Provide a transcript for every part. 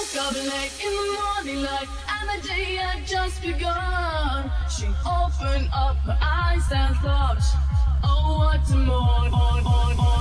woke up late in the morning light, and the day had just begun. She opened up her eyes and thought, Oh, what a morning.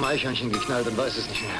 einem Eichhörnchen geknallt und weiß es nicht mehr.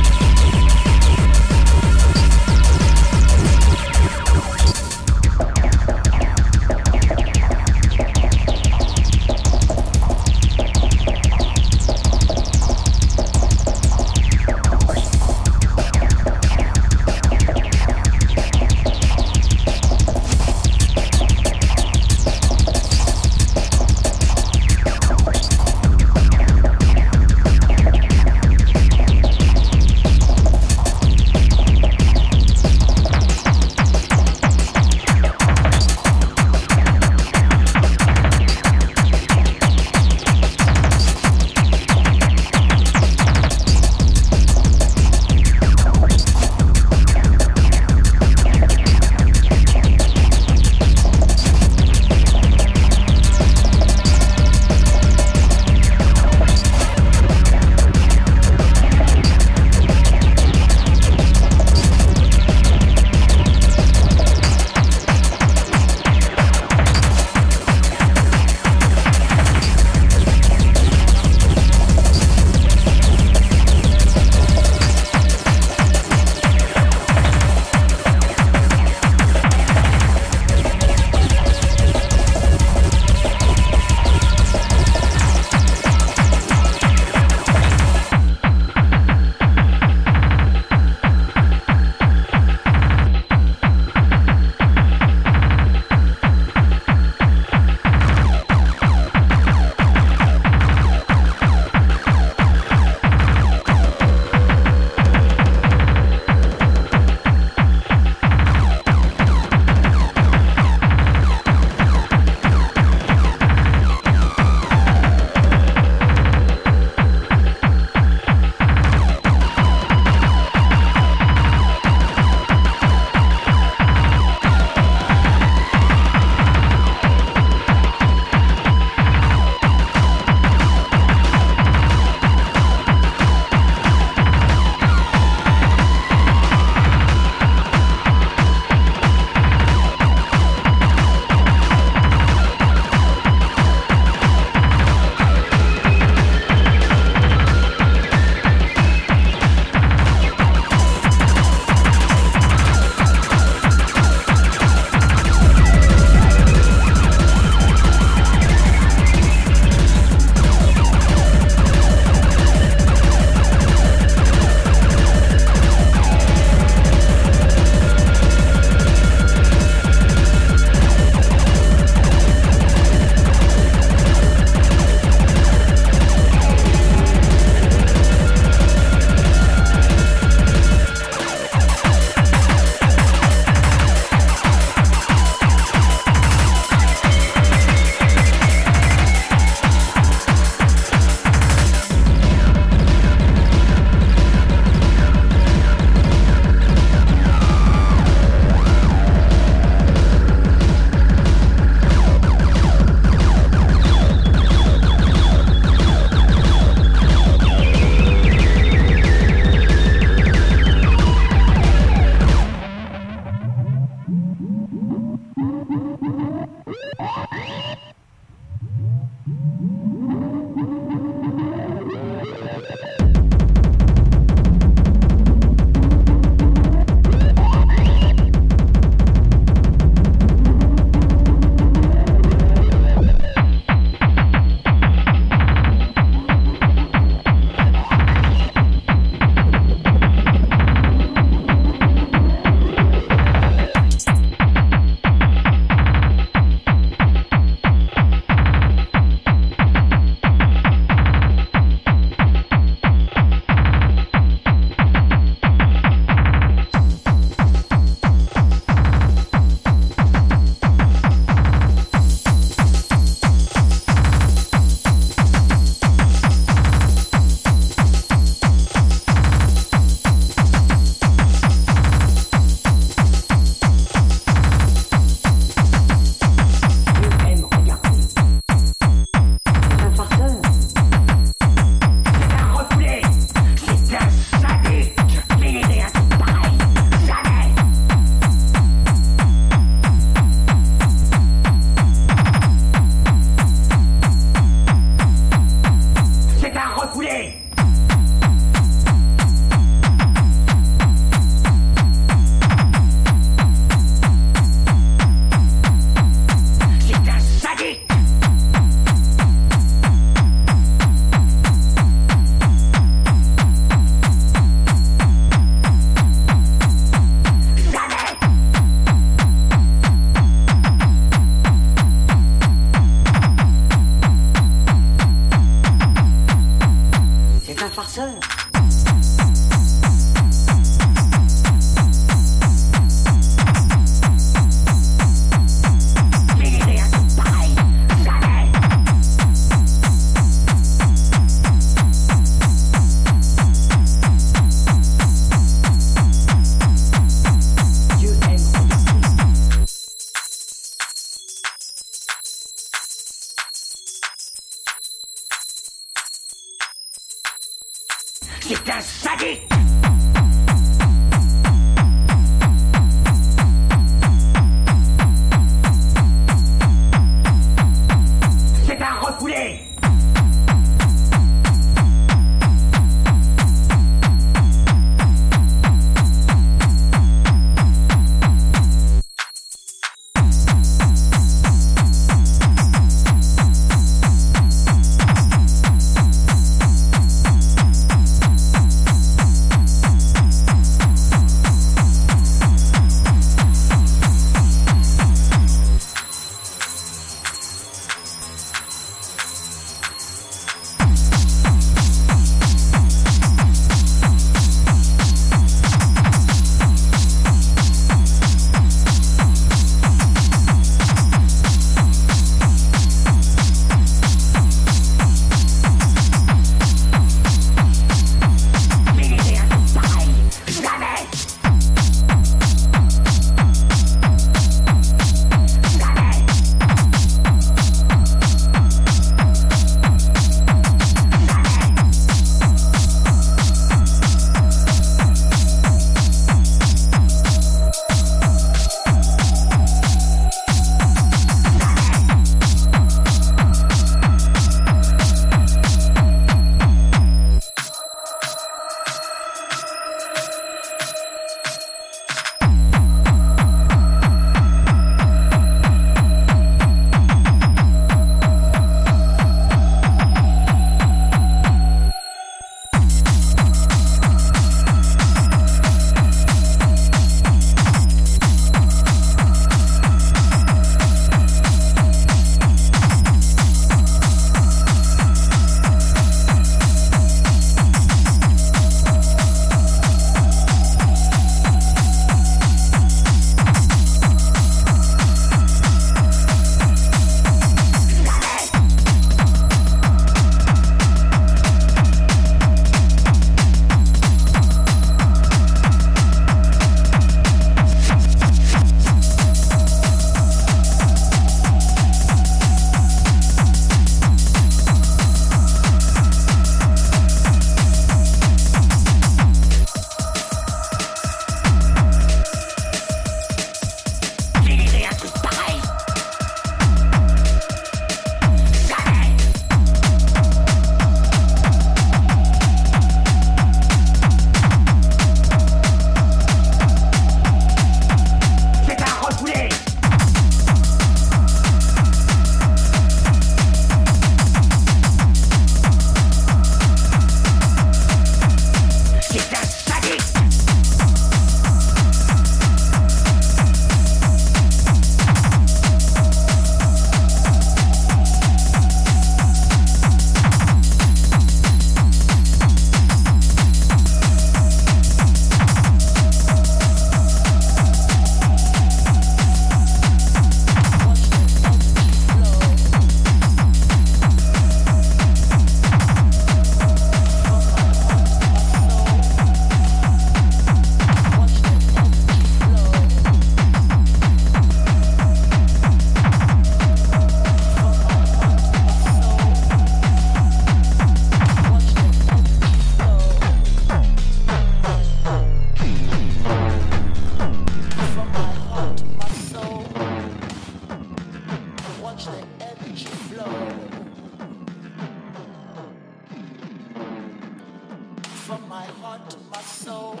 from my heart to my soul.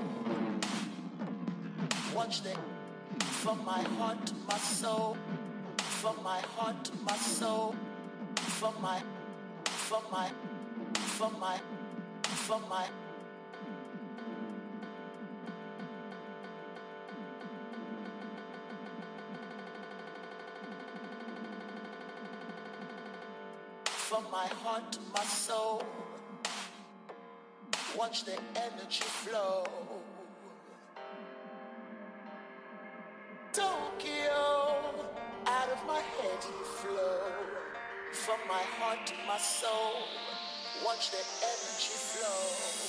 Watch that from my heart to my soul. From my heart to my soul. From my, from my, from my, from my. From my heart to my soul. Watch the energy flow. Tokyo, out of my head you flow. From my heart to my soul. Watch the energy flow.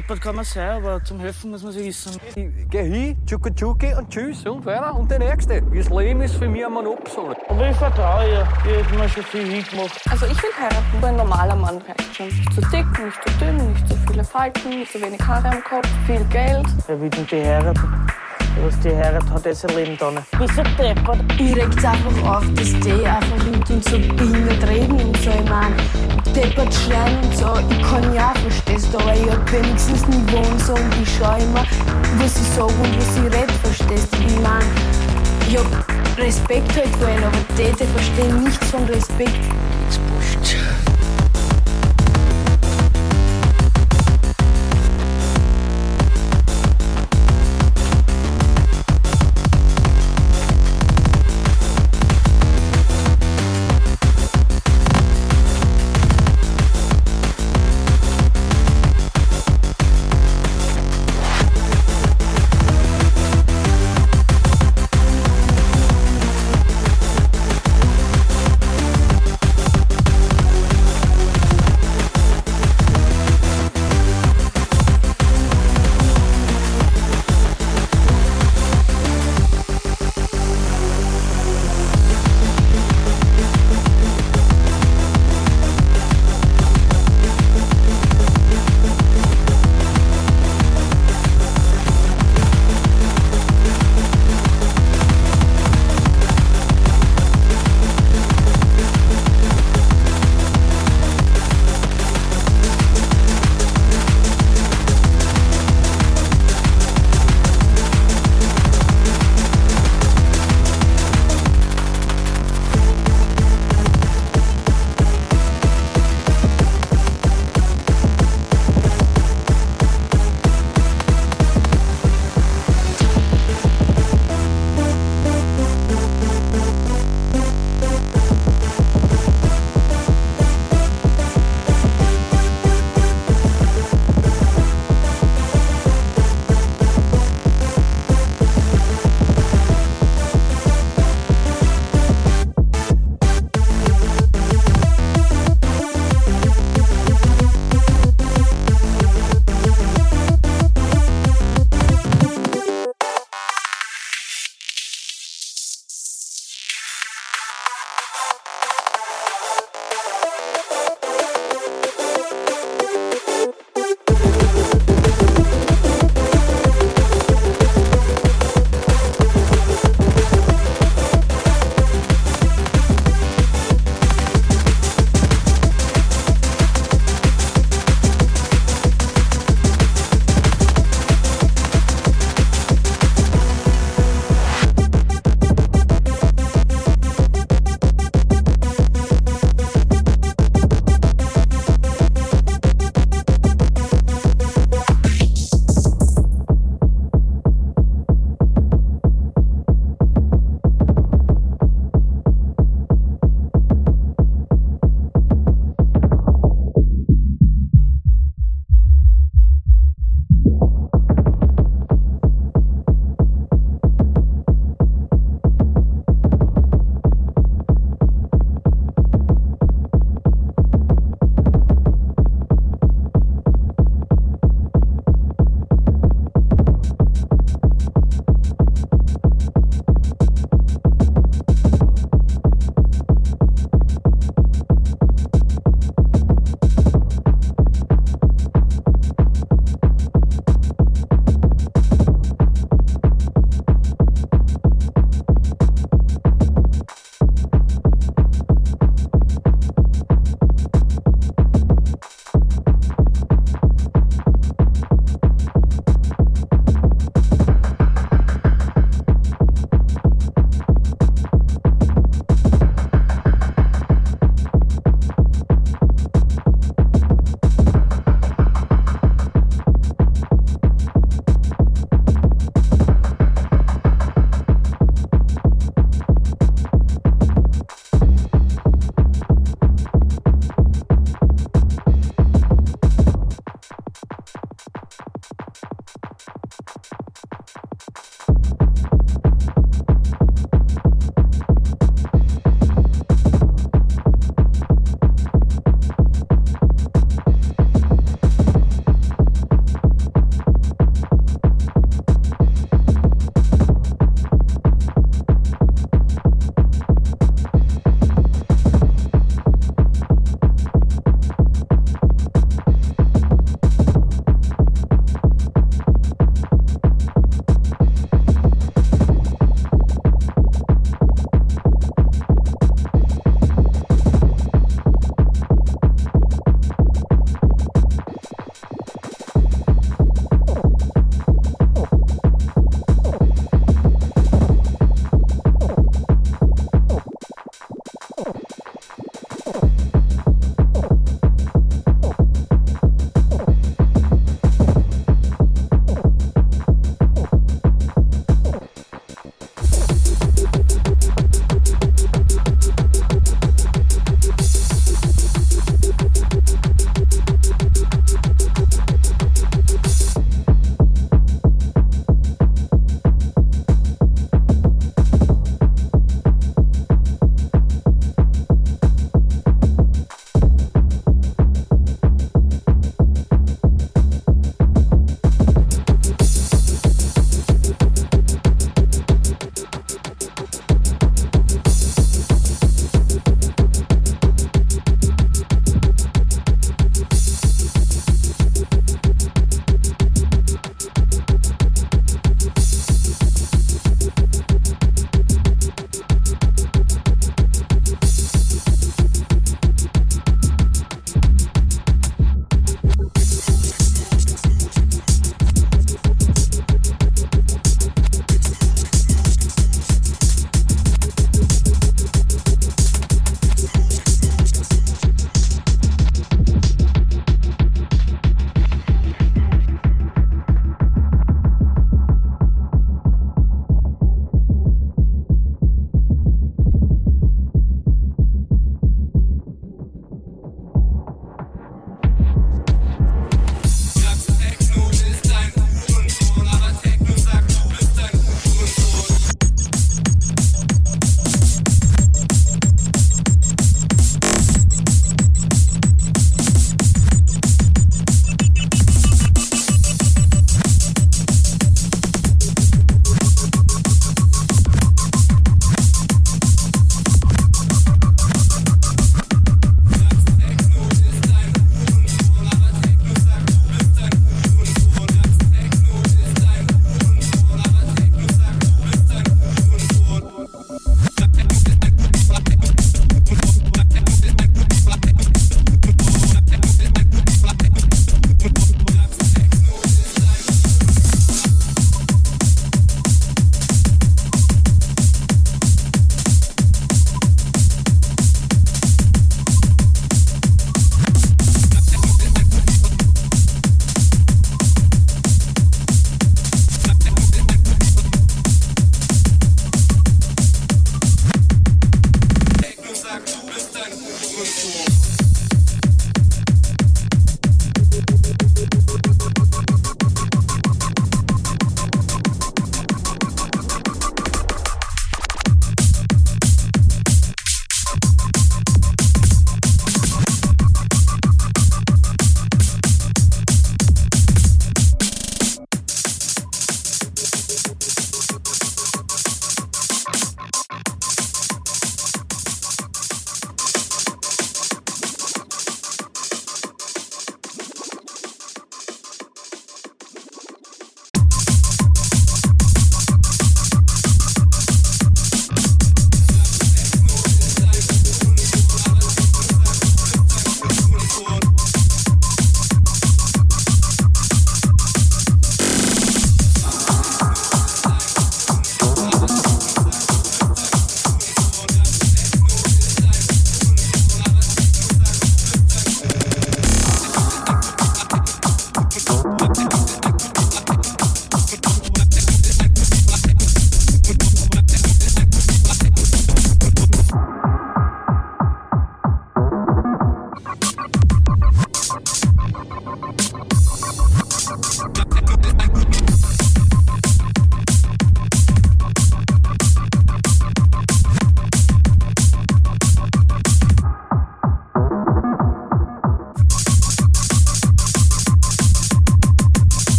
Deppert kann man sein, aber zum Helfen muss man sich wissen. Ich geh hin, tschucki tschucki und tschüss und weiter und der Nächste. Das Leben ist für mich ein Monopsol. Aber ich vertraue ihr. Die hat mir schon viel hingemacht. Also ich will heiraten. Ein normaler Mann reicht schon. Nicht zu dick, nicht zu dünn, nicht zu viele Falten, nicht zu wenig Haare am Kopf, viel Geld. Wer will denn die heiraten? Was die Heirat hat, ist ein Leben da nicht. Bist du deppert? Mir regt es einfach auf, dass die einfach mit uns so behindert reden und so. Ich meine, deppert schreien und so. Ich kann ja verstehst aber ich hab wenigstens Niveau und so. Und ich schau immer, was ich sag und was ich red, verstehst? Ich mein, ich hab Respekt halt vor ihnen, aber die verstehen nichts von Respekt.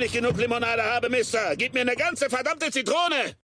Nicht genug Limonade habe, Mister. Gib mir eine ganze verdammte Zitrone!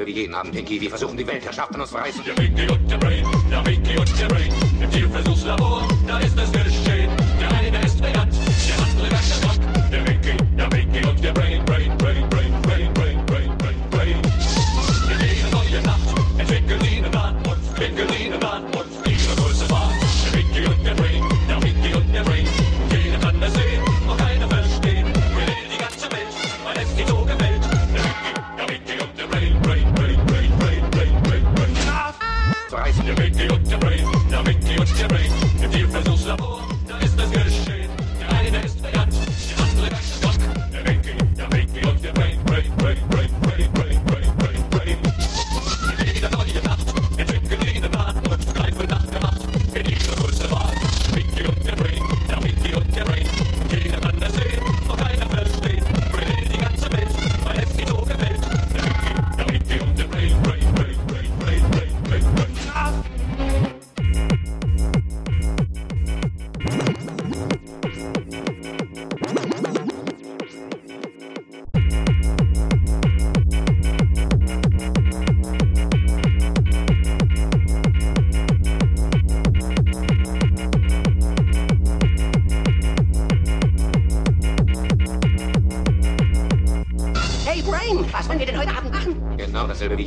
dasselbe wie jeden Abend, Pinky. Wir versuchen die Weltherrschaft an uns zu reißen.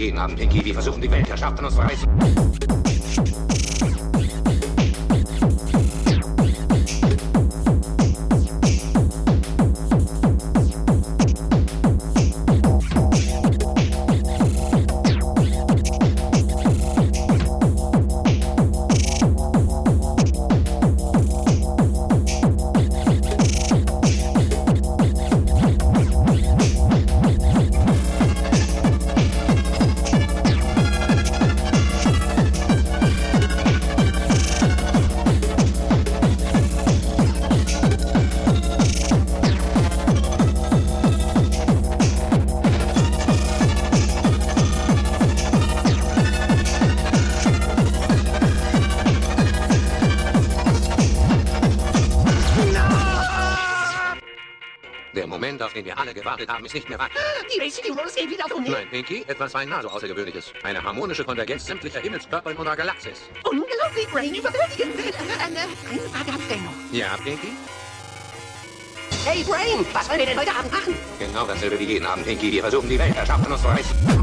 jeden Abend, Piggy. Wir versuchen die Weltherrschaft an uns zu reißen. gestapelt haben, ist nicht mehr wahr. Die Residuos gehen wieder von mir. Nein, Pinky, etwas beinahe so Außergewöhnliches. Eine harmonische Konvergenz sämtlicher Himmelskörper in unserer Galaxis. Unglaublich, Brain, überwältigend. Äh, eine, eine Frage hab ich dennoch. Ja, Pinky? Hey, Brain, was wollen wir denn heute Abend machen? Genau dasselbe wie jeden Abend, Pinky. Wir versuchen, die Welt erschaffen uns zu reißen.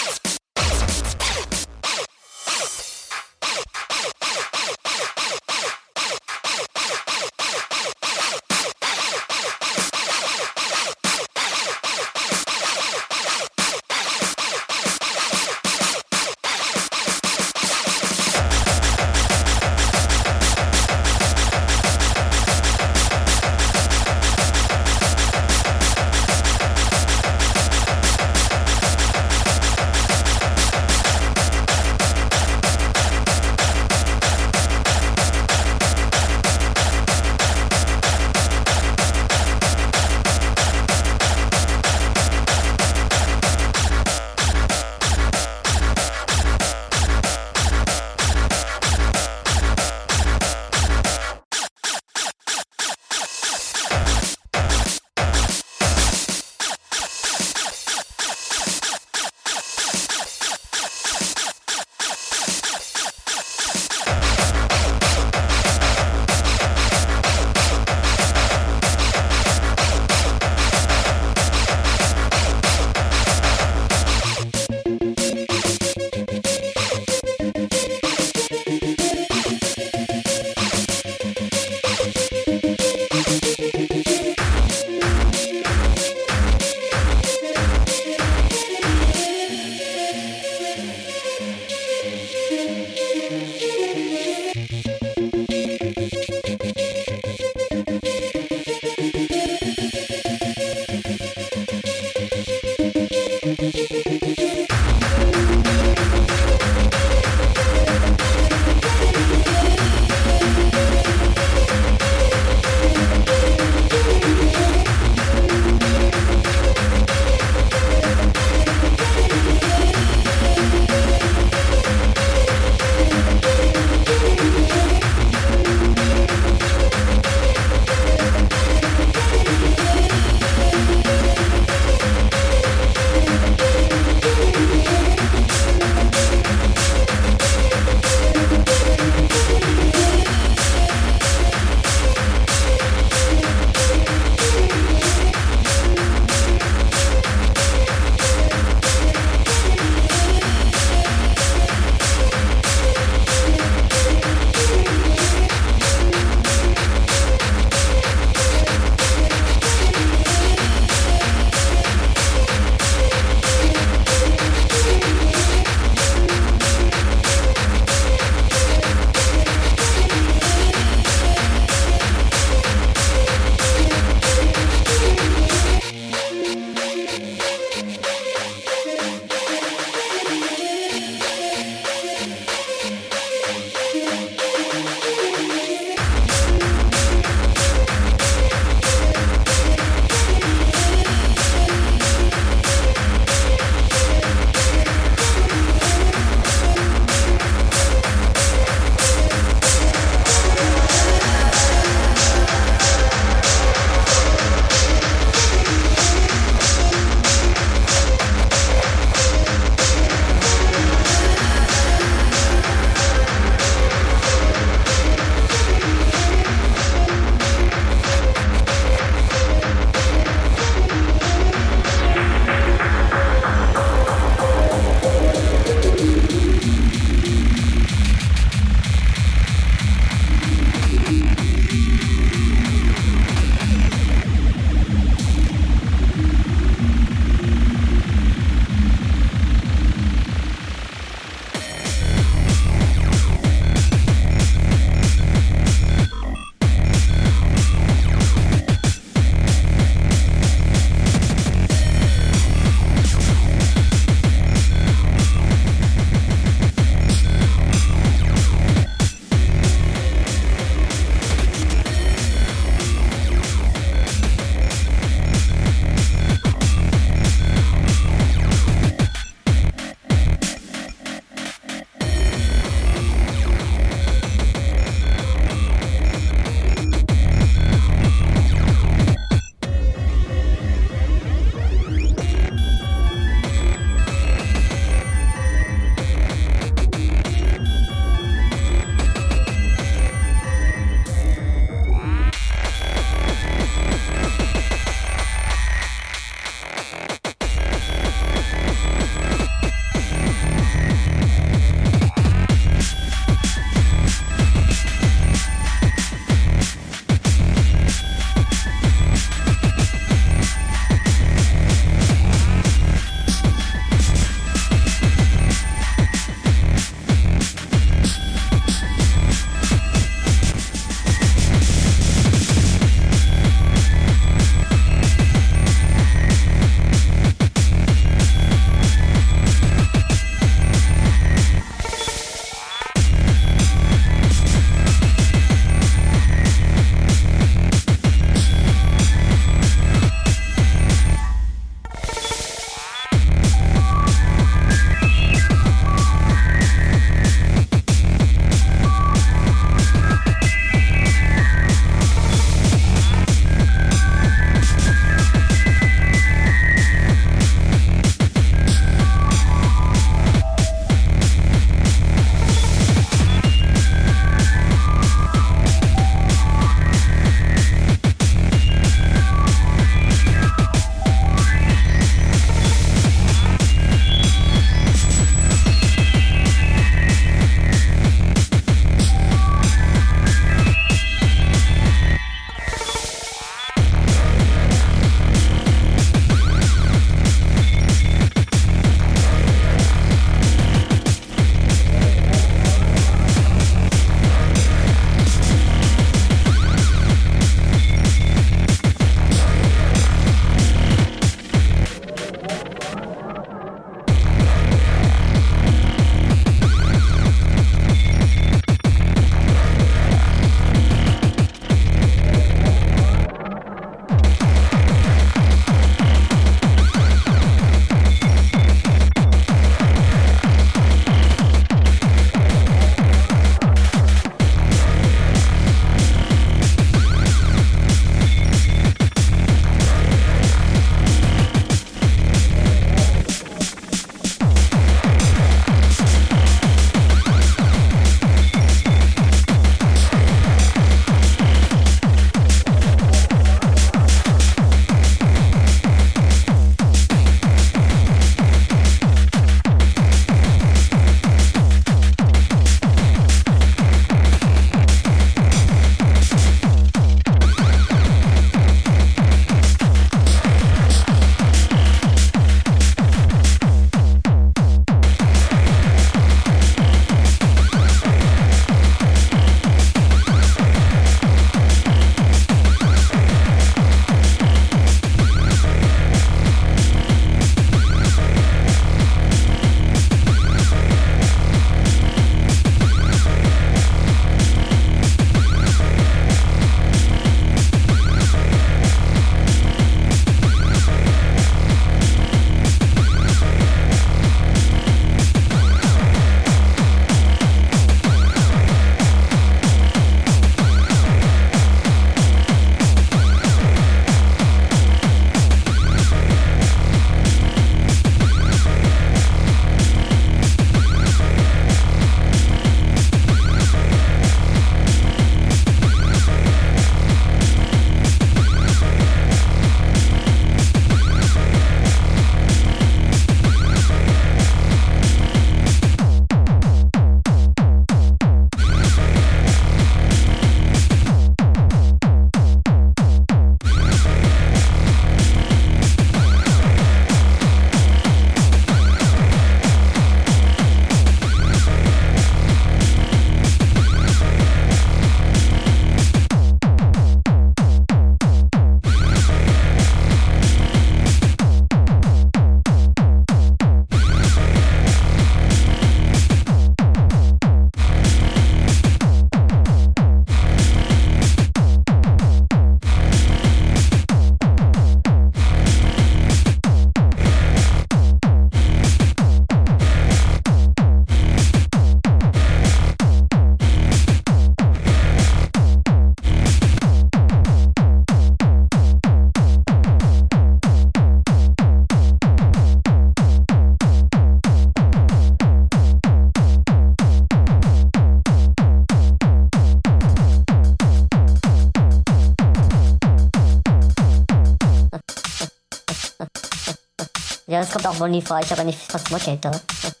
Das kommt auch wohl nie vor. Ich habe nicht fast Geld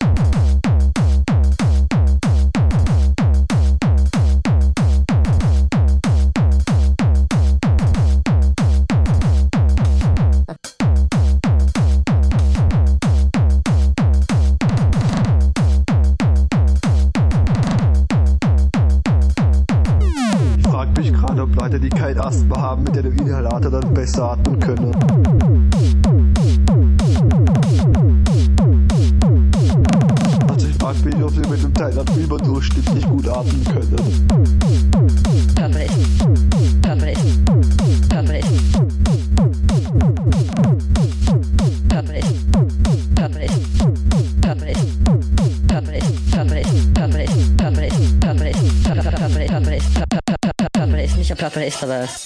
Yes. us.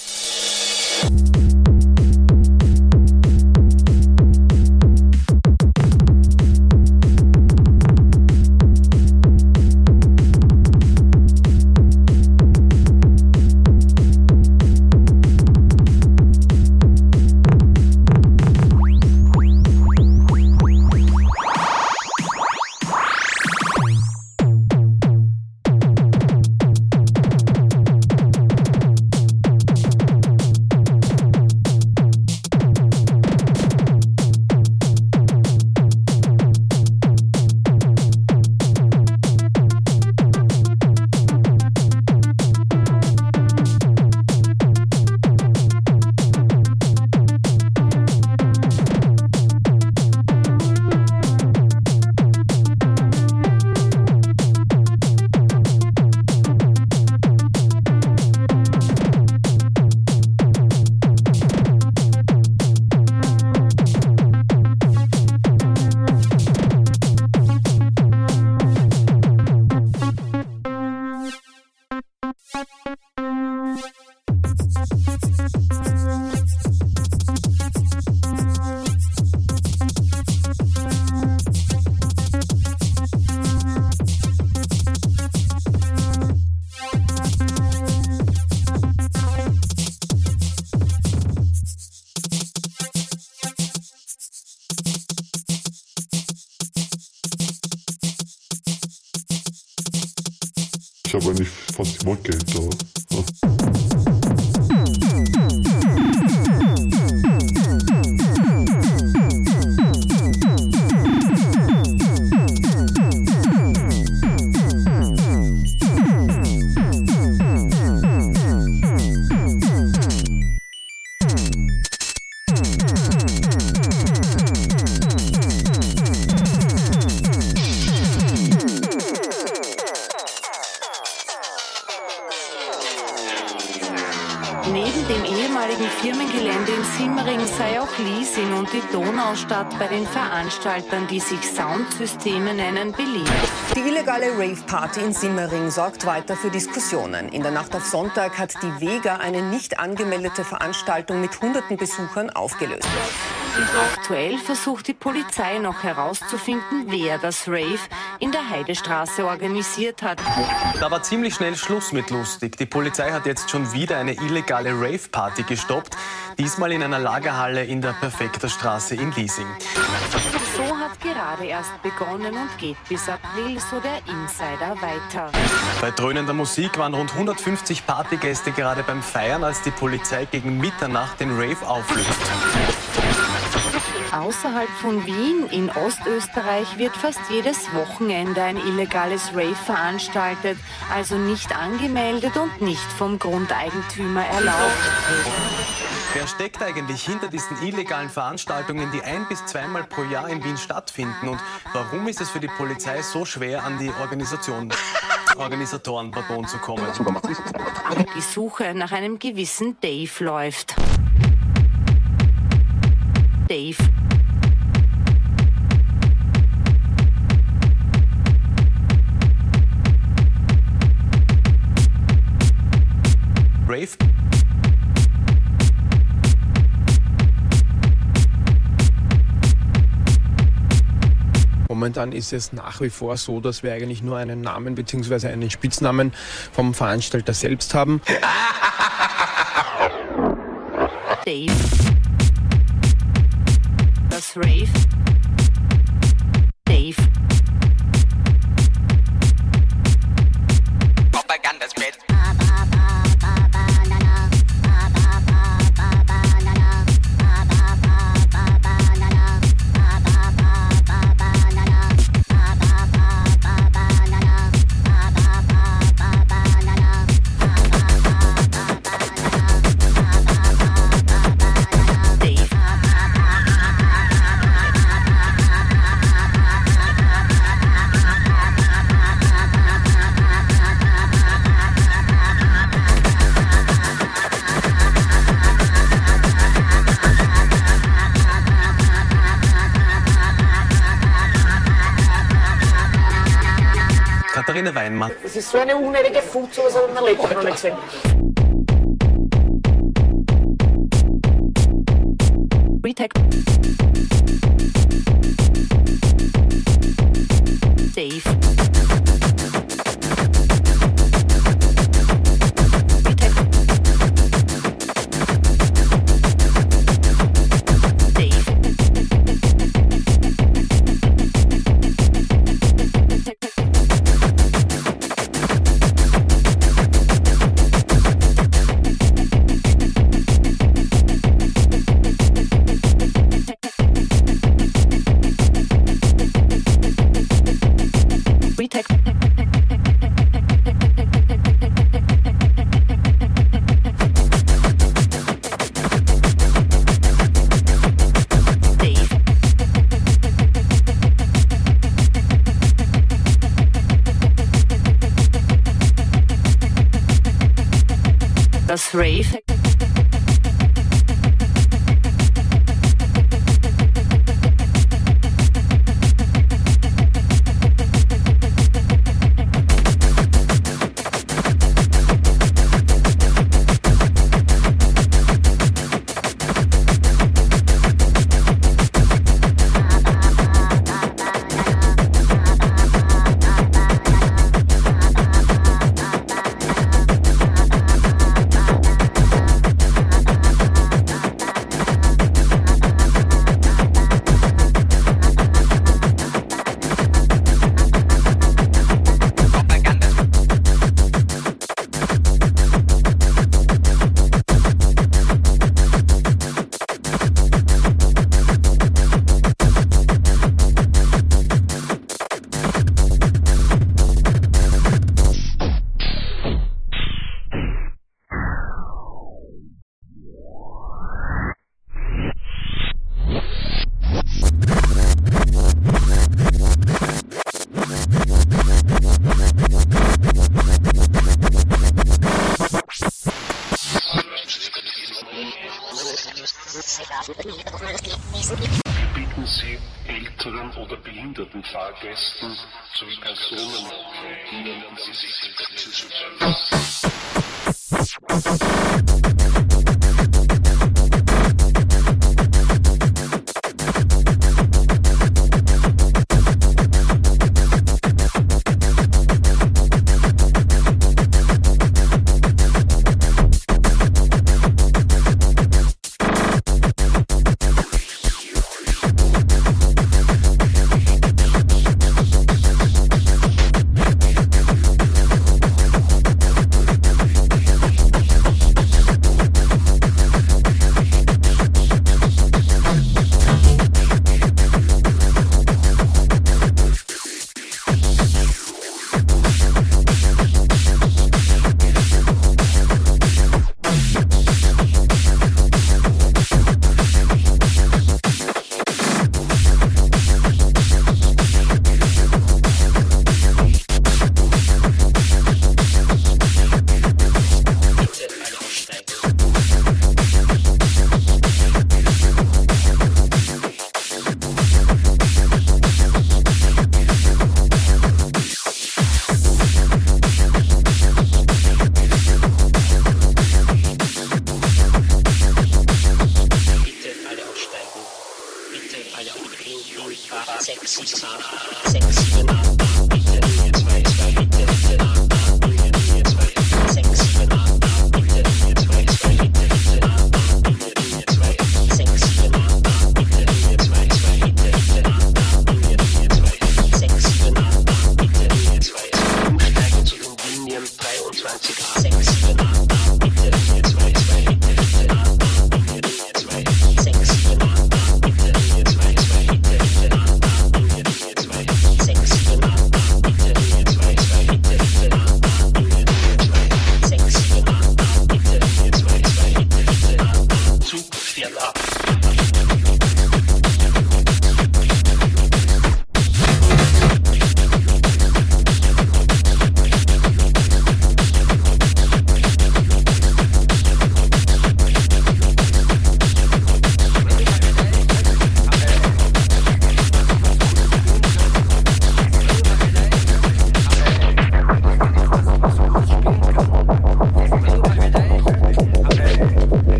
Veranstaltern, die sich Soundsysteme nennen, beliebt. Die illegale Rave-Party in Simmering sorgt weiter für Diskussionen. In der Nacht auf Sonntag hat die Vega eine nicht angemeldete Veranstaltung mit hunderten Besuchern aufgelöst. Aktuell versucht die Polizei noch herauszufinden, wer das Rave in der Heidestraße organisiert hat. Da war ziemlich schnell Schluss mit lustig. Die Polizei hat jetzt schon wieder eine illegale Rave-Party gestoppt. Diesmal in einer Lagerhalle in der Perfekter Straße in Liesing. So hat gerade erst begonnen und geht bis April, so der Insider weiter. Bei dröhnender Musik waren rund 150 Partygäste gerade beim Feiern, als die Polizei gegen Mitternacht den Rave auflöst. Außerhalb von Wien in Ostösterreich wird fast jedes Wochenende ein illegales Rave veranstaltet, also nicht angemeldet und nicht vom Grundeigentümer erlaubt. Wer steckt eigentlich hinter diesen illegalen Veranstaltungen, die ein bis zweimal pro Jahr in Wien stattfinden? Und warum ist es für die Polizei so schwer, an die Organisation, Organisatoren pardon, zu kommen? Die Suche nach einem gewissen Dave läuft. Dave. Rave Momentan ist es nach wie vor so, dass wir eigentlich nur einen Namen bzw. einen Spitznamen vom Veranstalter selbst haben. Dave. rave. Katharina Weinmann. Das ist so eine unnötige Fut, sowas habe ich in meinem Leben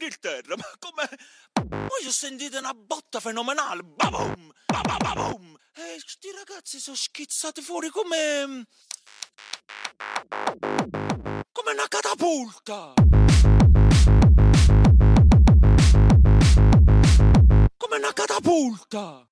Inghilterra, ma come... Poi ho sentito una botta fenomenale, babum, babababum. E sti ragazzi sono schizzati fuori come... Come una catapulta. Come una catapulta.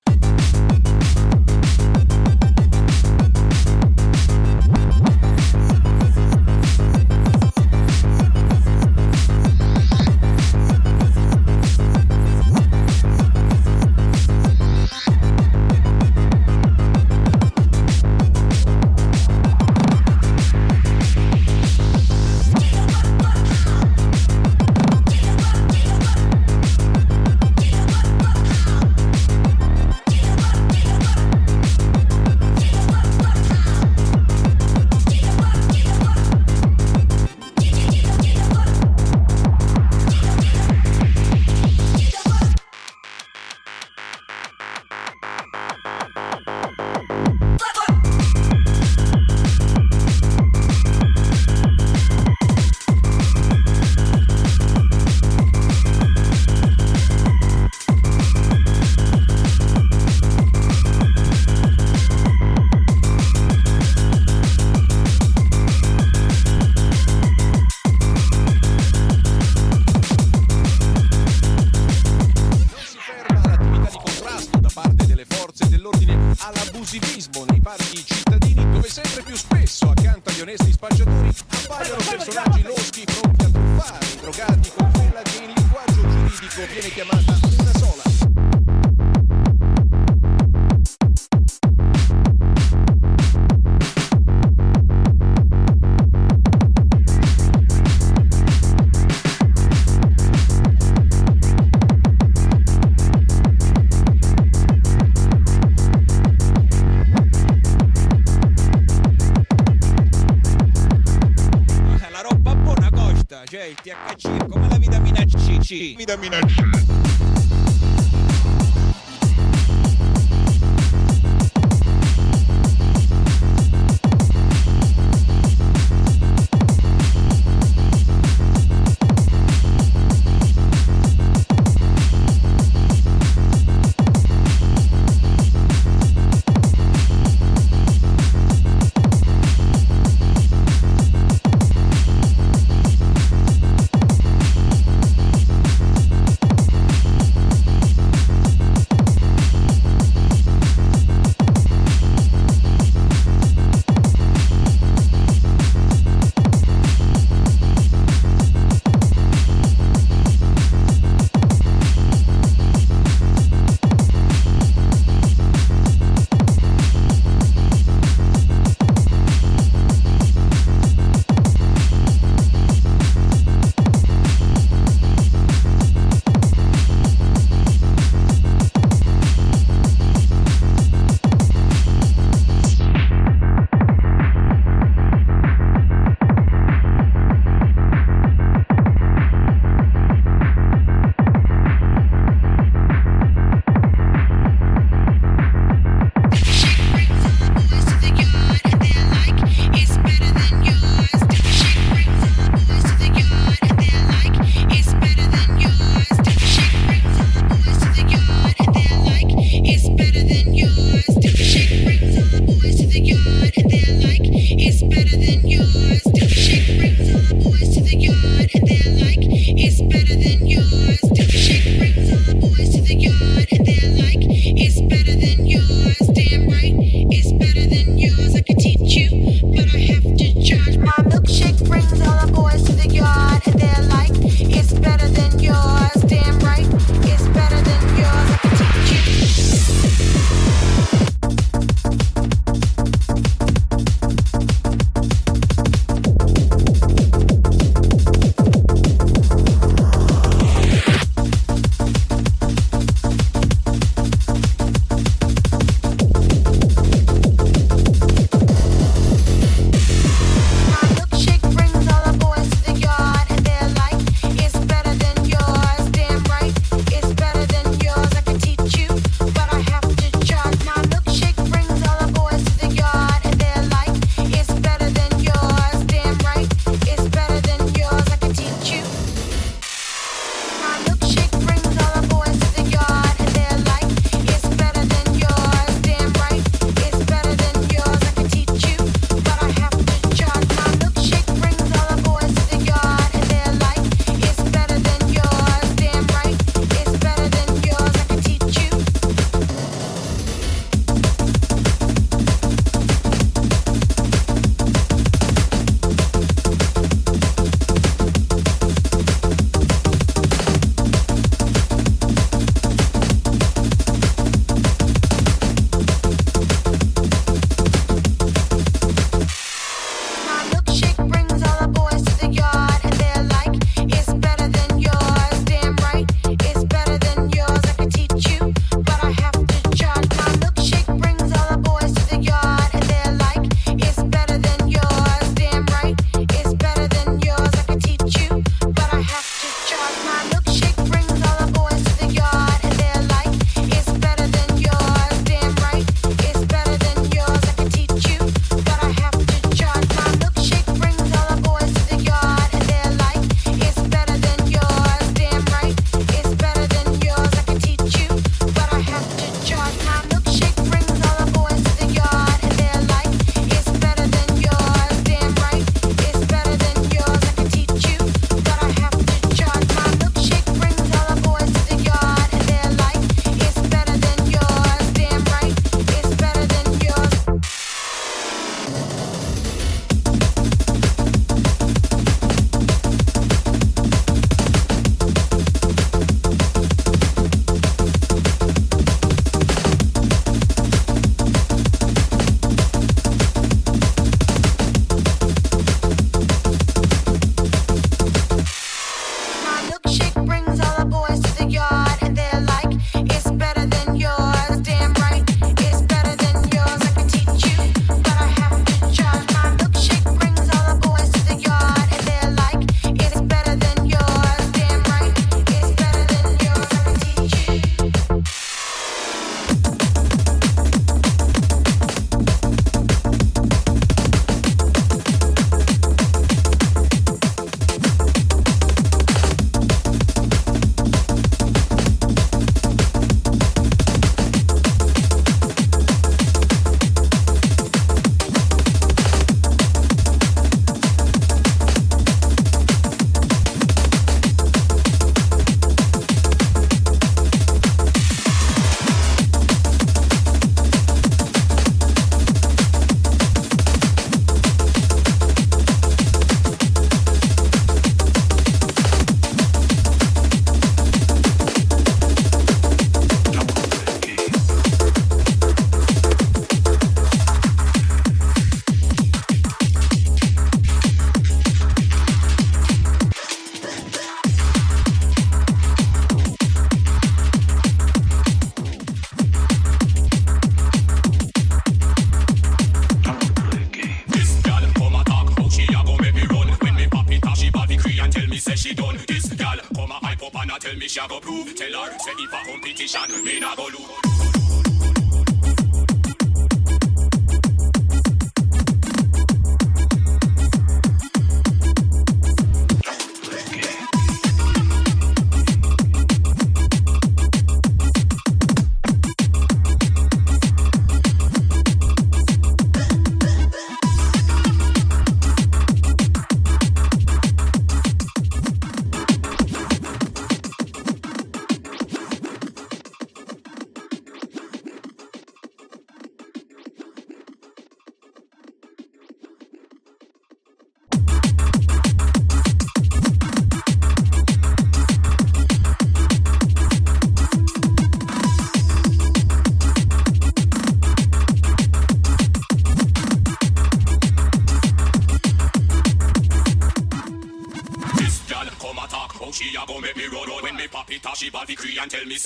them in a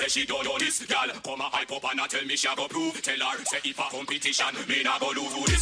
say she don't know this gal. Come a hype up and a tell me she a go prove. Tell her say if a competition, me nah go lose.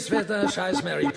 ist, wird der Scheiß Mary.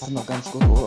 Geht's noch ganz gut,